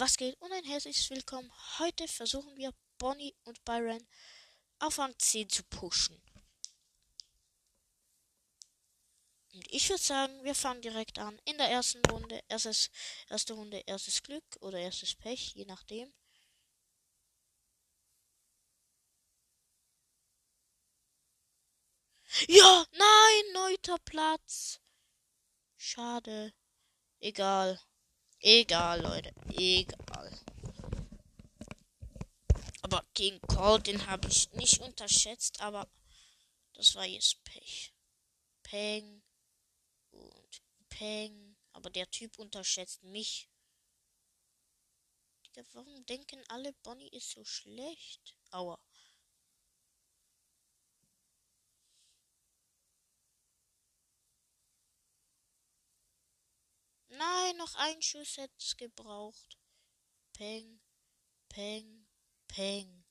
Was geht? Und ein herzliches Willkommen. Heute versuchen wir Bonnie und Byron auf Rang 10 zu pushen. Und ich würde sagen, wir fangen direkt an. In der ersten Runde, erstes, erste Runde, erstes Glück oder erstes Pech, je nachdem. Ja, nein, neunter Platz. Schade. Egal. Egal, Leute. Egal. Aber gegen Call, den habe ich nicht unterschätzt, aber das war jetzt Pech. Peng und Peng. Aber der Typ unterschätzt mich. Warum denken alle, Bonnie ist so schlecht? Aua. Nein, noch ein Schuss hätte es gebraucht. Peng, peng, peng.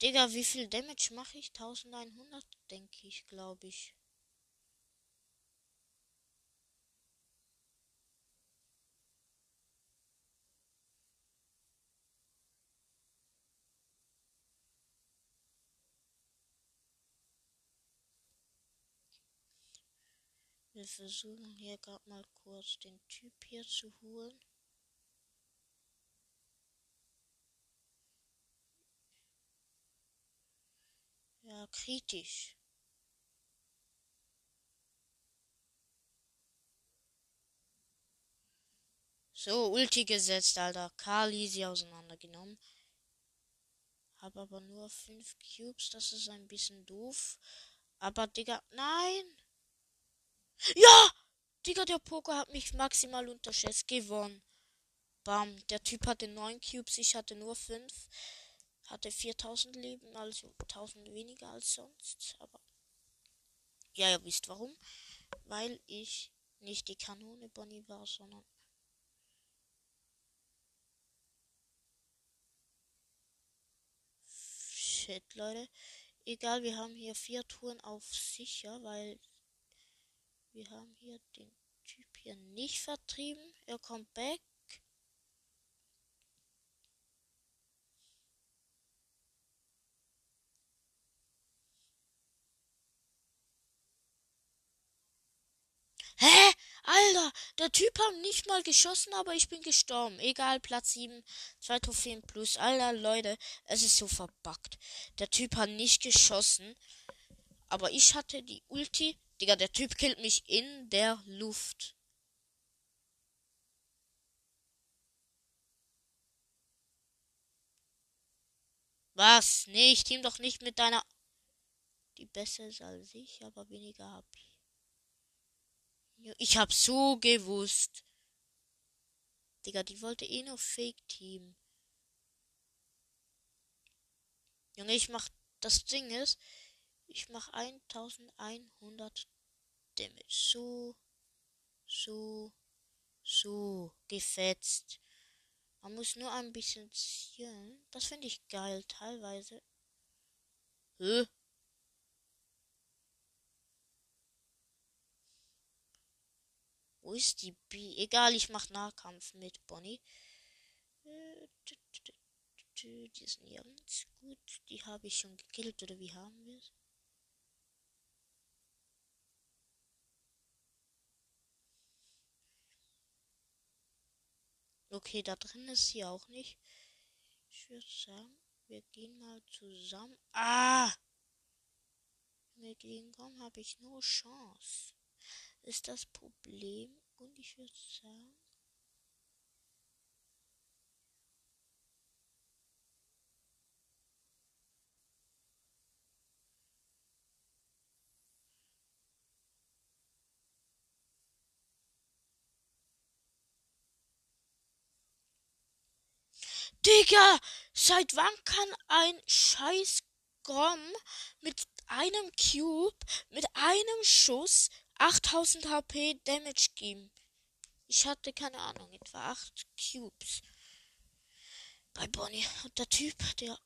Digga, wie viel Damage mache ich? 1100, denke ich, glaube ich. Wir versuchen hier gerade mal kurz den Typ hier zu holen. Ja, kritisch. So, Ulti gesetzt, Alter. Karl easy auseinandergenommen. Hab aber nur fünf Cubes, das ist ein bisschen doof. Aber, Digga, nein! Ja! Digga, der Poker hat mich maximal unterschätzt. Gewonnen. Bam. Der Typ hatte 9 Cubes, ich hatte nur 5. Hatte 4000 Leben, also 1000 weniger als sonst. Aber. Ja, ihr wisst warum. Weil ich nicht die Kanone Bonnie war, sondern. Shit, Leute. Egal, wir haben hier vier Touren auf sicher, weil wir haben hier den Typ hier nicht vertrieben. Er kommt back. Hä? Alter, der Typ hat nicht mal geschossen, aber ich bin gestorben. Egal, Platz 7, 2 Trophäen plus. Alter, Leute, es ist so verbuggt. Der Typ hat nicht geschossen, aber ich hatte die Ulti Digga, der Typ killt mich in der Luft. Was? Nee, ich team doch nicht mit deiner. Die besser ist als ich, aber weniger hab ich. Ich hab so gewusst. Digga, die wollte eh nur Fake Team. Junge, ich mach. Das Ding ist, ich mache 1100 Damage. So, so, so, gefetzt. Man muss nur ein bisschen zielen. Das finde ich geil, teilweise. Hä? Wo ist die B? Egal, ich mach Nahkampf mit Bonnie. Die ist nirgends gut. Die habe ich schon gekillt, oder wie haben wir es? Okay, da drin ist sie auch nicht. Ich würde sagen, wir gehen mal zusammen. Ah! Wenn wir gegenkommen, habe ich nur Chance. Ist das Problem. Und ich würde sagen, Digga, seit wann kann ein scheiß Grom mit einem Cube, mit einem Schuss 8000 HP Damage geben? Ich hatte keine Ahnung, etwa 8 Cubes. Bei Bonnie. Und der Typ, der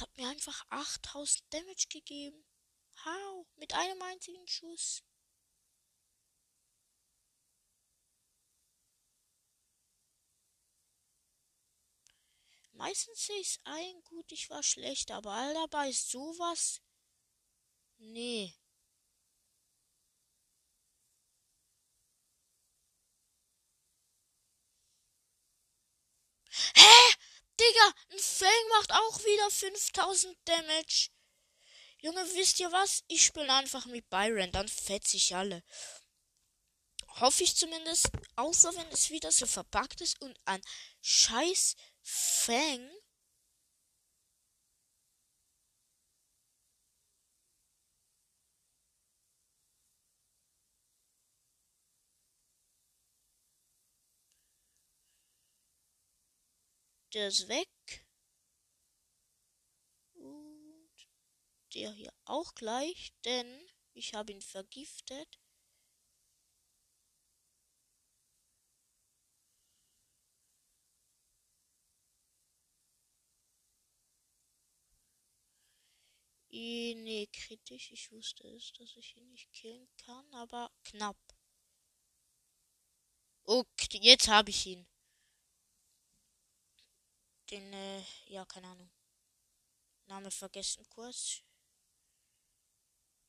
hat mir einfach 8000 Damage gegeben. How? Mit einem einzigen Schuss. Meistens sehe ich ein, gut, ich war schlecht, aber all dabei ist sowas. Nee. Hä? Digga, ein Fang macht auch wieder 5000 Damage. Junge, wisst ihr was? Ich spiele einfach mit Byron, dann fetz ich alle. Hoffe ich zumindest, außer wenn es wieder so verpackt ist und ein scheiß Fang Der ist weg. Und der hier auch gleich, denn ich habe ihn vergiftet. Nee, kritisch. Ich wusste es, dass ich ihn nicht killen kann, aber knapp. Okay, jetzt habe ich ihn den, äh, ja, keine Ahnung. Name vergessen kurz.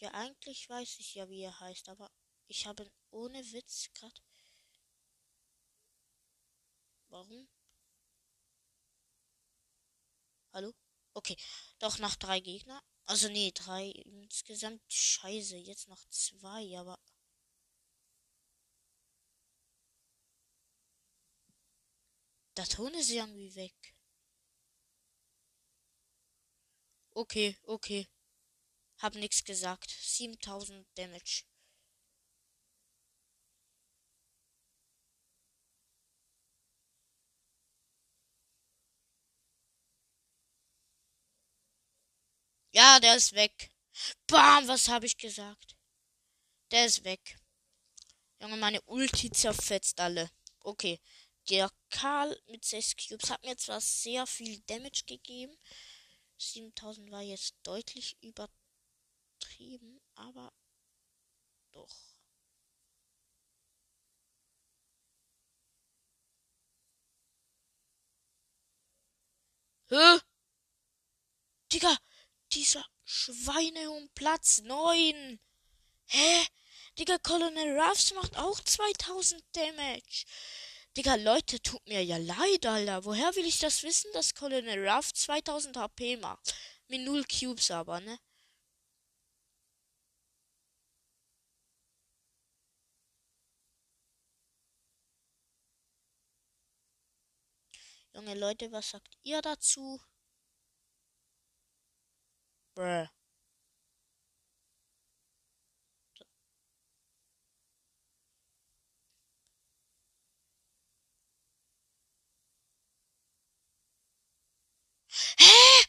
Ja, eigentlich weiß ich ja, wie er heißt, aber ich habe ohne Witz gerade. Warum? Hallo? Okay, doch nach drei Gegner. Also nee, drei insgesamt. Scheiße, jetzt noch zwei, aber. Der Ton ist irgendwie weg. Okay, okay. Hab nix gesagt. 7000 Damage. Ja, der ist weg. Bam, was habe ich gesagt? Der ist weg. Junge, meine Ulti zerfetzt alle. Okay. Der Karl mit 6 Cubes hat mir zwar sehr viel Damage gegeben, 7000 war jetzt deutlich übertrieben, aber doch. Hä? Digga, dieser Schweine um Platz 9. Hä? Digga, Colonel Ruffs macht auch 2000 Damage. Digga, Leute, tut mir ja leid, Alter. Woher will ich das wissen, dass Colonel Ruff 2000 HP macht? Mit 0 Cubes aber, ne? Junge Leute, was sagt ihr dazu? Bruh. Hä?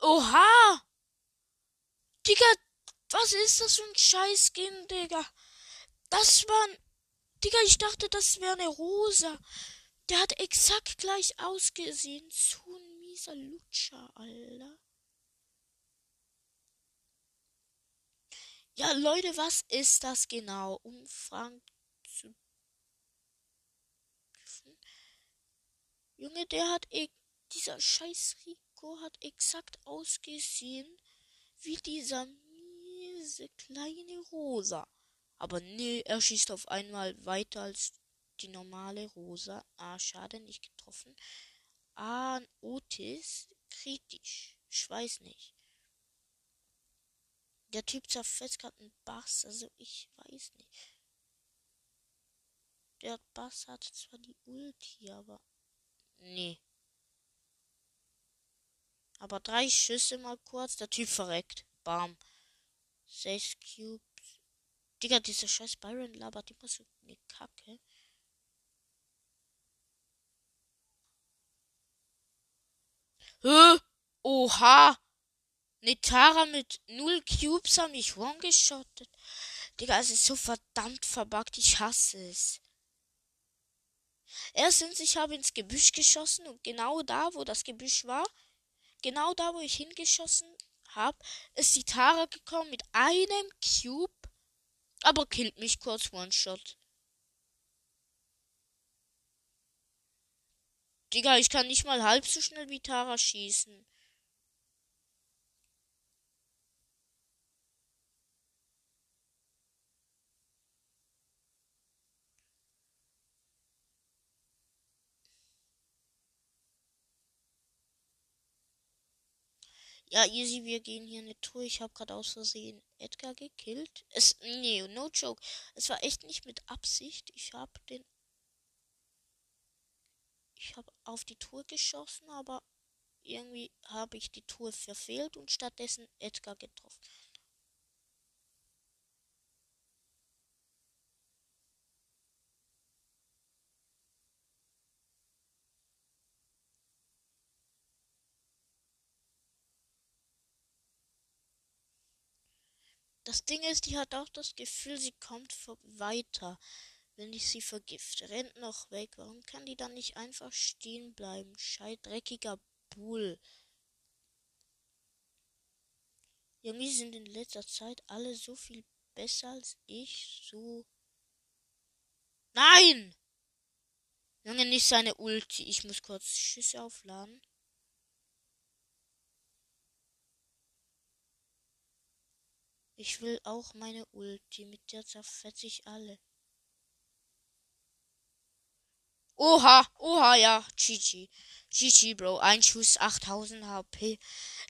Oha! Digga, was ist das für ein Scheiß-Skin, Digga? Das war ein... Digga, ich dachte, das wäre eine Rosa. Der hat exakt gleich ausgesehen. So ein mieser Lutscher, Alter. Ja, Leute, was ist das genau? Um Frank zu... Junge, der hat eh dieser scheiß Rico hat exakt ausgesehen wie dieser miese kleine Rosa. Aber nee, er schießt auf einmal weiter als die normale Rosa. Ah, schade, nicht getroffen. Ah, Otis, kritisch. Ich weiß nicht. Der Typ zerfetzt gerade einen Bass, also ich weiß nicht. Der Bass hat zwar die Ulti, aber. Nee. Aber drei Schüsse mal kurz, der Typ verreckt. Bam. Sechs Cubes. Digga, dieser scheiß Byron labert immer so eine Kacke. Hä? Oha! Netara mit null Cubes haben mich one-geschottet. Digga, es ist so verdammt verbuggt. Ich hasse es. Erstens, ich habe ins Gebüsch geschossen und genau da, wo das Gebüsch war, genau da, wo ich hingeschossen hab, ist die Tara gekommen mit einem Cube, aber killt mich kurz One-Shot. Digga, ich kann nicht mal halb so schnell wie Tara schießen. Ja, easy, wir gehen hier eine Tour. Ich habe gerade aus Versehen Edgar gekillt. Es, nee, no joke. Es war echt nicht mit Absicht. Ich habe den. Ich habe auf die Tour geschossen, aber irgendwie habe ich die Tour verfehlt und stattdessen Edgar getroffen. Das Ding ist, die hat auch das Gefühl, sie kommt weiter, wenn ich sie vergifte. Rennt noch weg. Warum kann die dann nicht einfach stehen bleiben? Schei dreckiger Bull. Irgendwie sind in letzter Zeit alle so viel besser als ich. So. Nein! Junge, nicht seine Ulti. Ich muss kurz Schüsse aufladen. Ich will auch meine Ulti, mit der zerfetze ich alle. Oha, oha, ja, GG. GG, Bro. Ein Schuss, 8000 HP.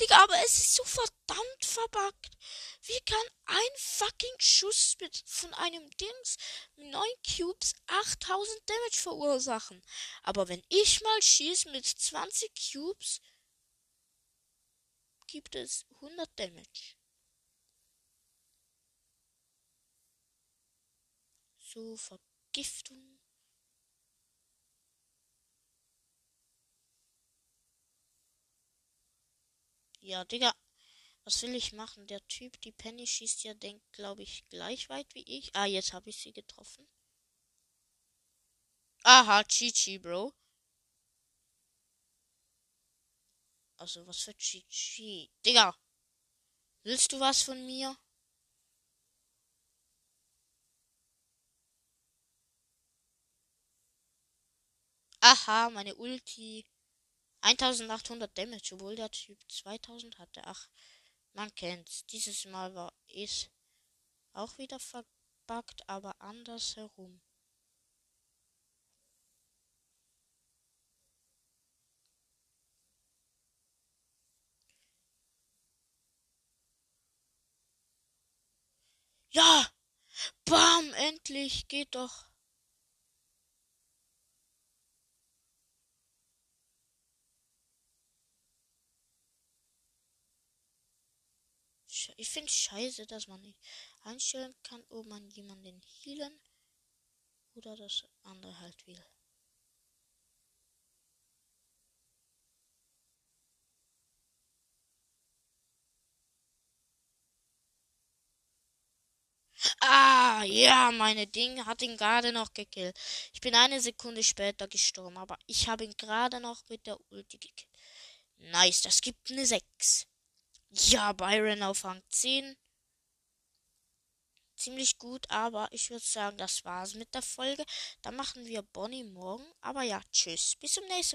Digga, aber es ist so verdammt verbuggt. Wie kann ein fucking Schuss mit, von einem Dings mit 9 Cubes 8000 Damage verursachen? Aber wenn ich mal schieße mit 20 Cubes, gibt es 100 Damage. So Vergiftung. Ja, Digga. Was will ich machen? Der Typ, die Penny schießt ja, denkt, glaube ich, gleich weit wie ich. Ah, jetzt habe ich sie getroffen. Aha, Chichi, Bro. Also, was für Chichi? Digga. Willst du was von mir? Aha, meine Ulti. 1800 Damage, obwohl der Typ 2000 hatte. Ach, man kennt's. Dieses Mal war es auch wieder verbuggt, aber andersherum. Ja! Bam! Endlich! Geht doch! Ich finde scheiße, dass man nicht einstellen kann, ob man jemanden healen oder das andere halt will. Ah, ja, meine Ding hat ihn gerade noch gekillt. Ich bin eine Sekunde später gestorben, aber ich habe ihn gerade noch mit der Ulti gekillt. Nice, das gibt eine 6. Ja, Byron auf Rang 10. Ziemlich gut, aber ich würde sagen, das war's mit der Folge. Dann machen wir Bonnie morgen. Aber ja, tschüss. Bis zum nächsten Mal.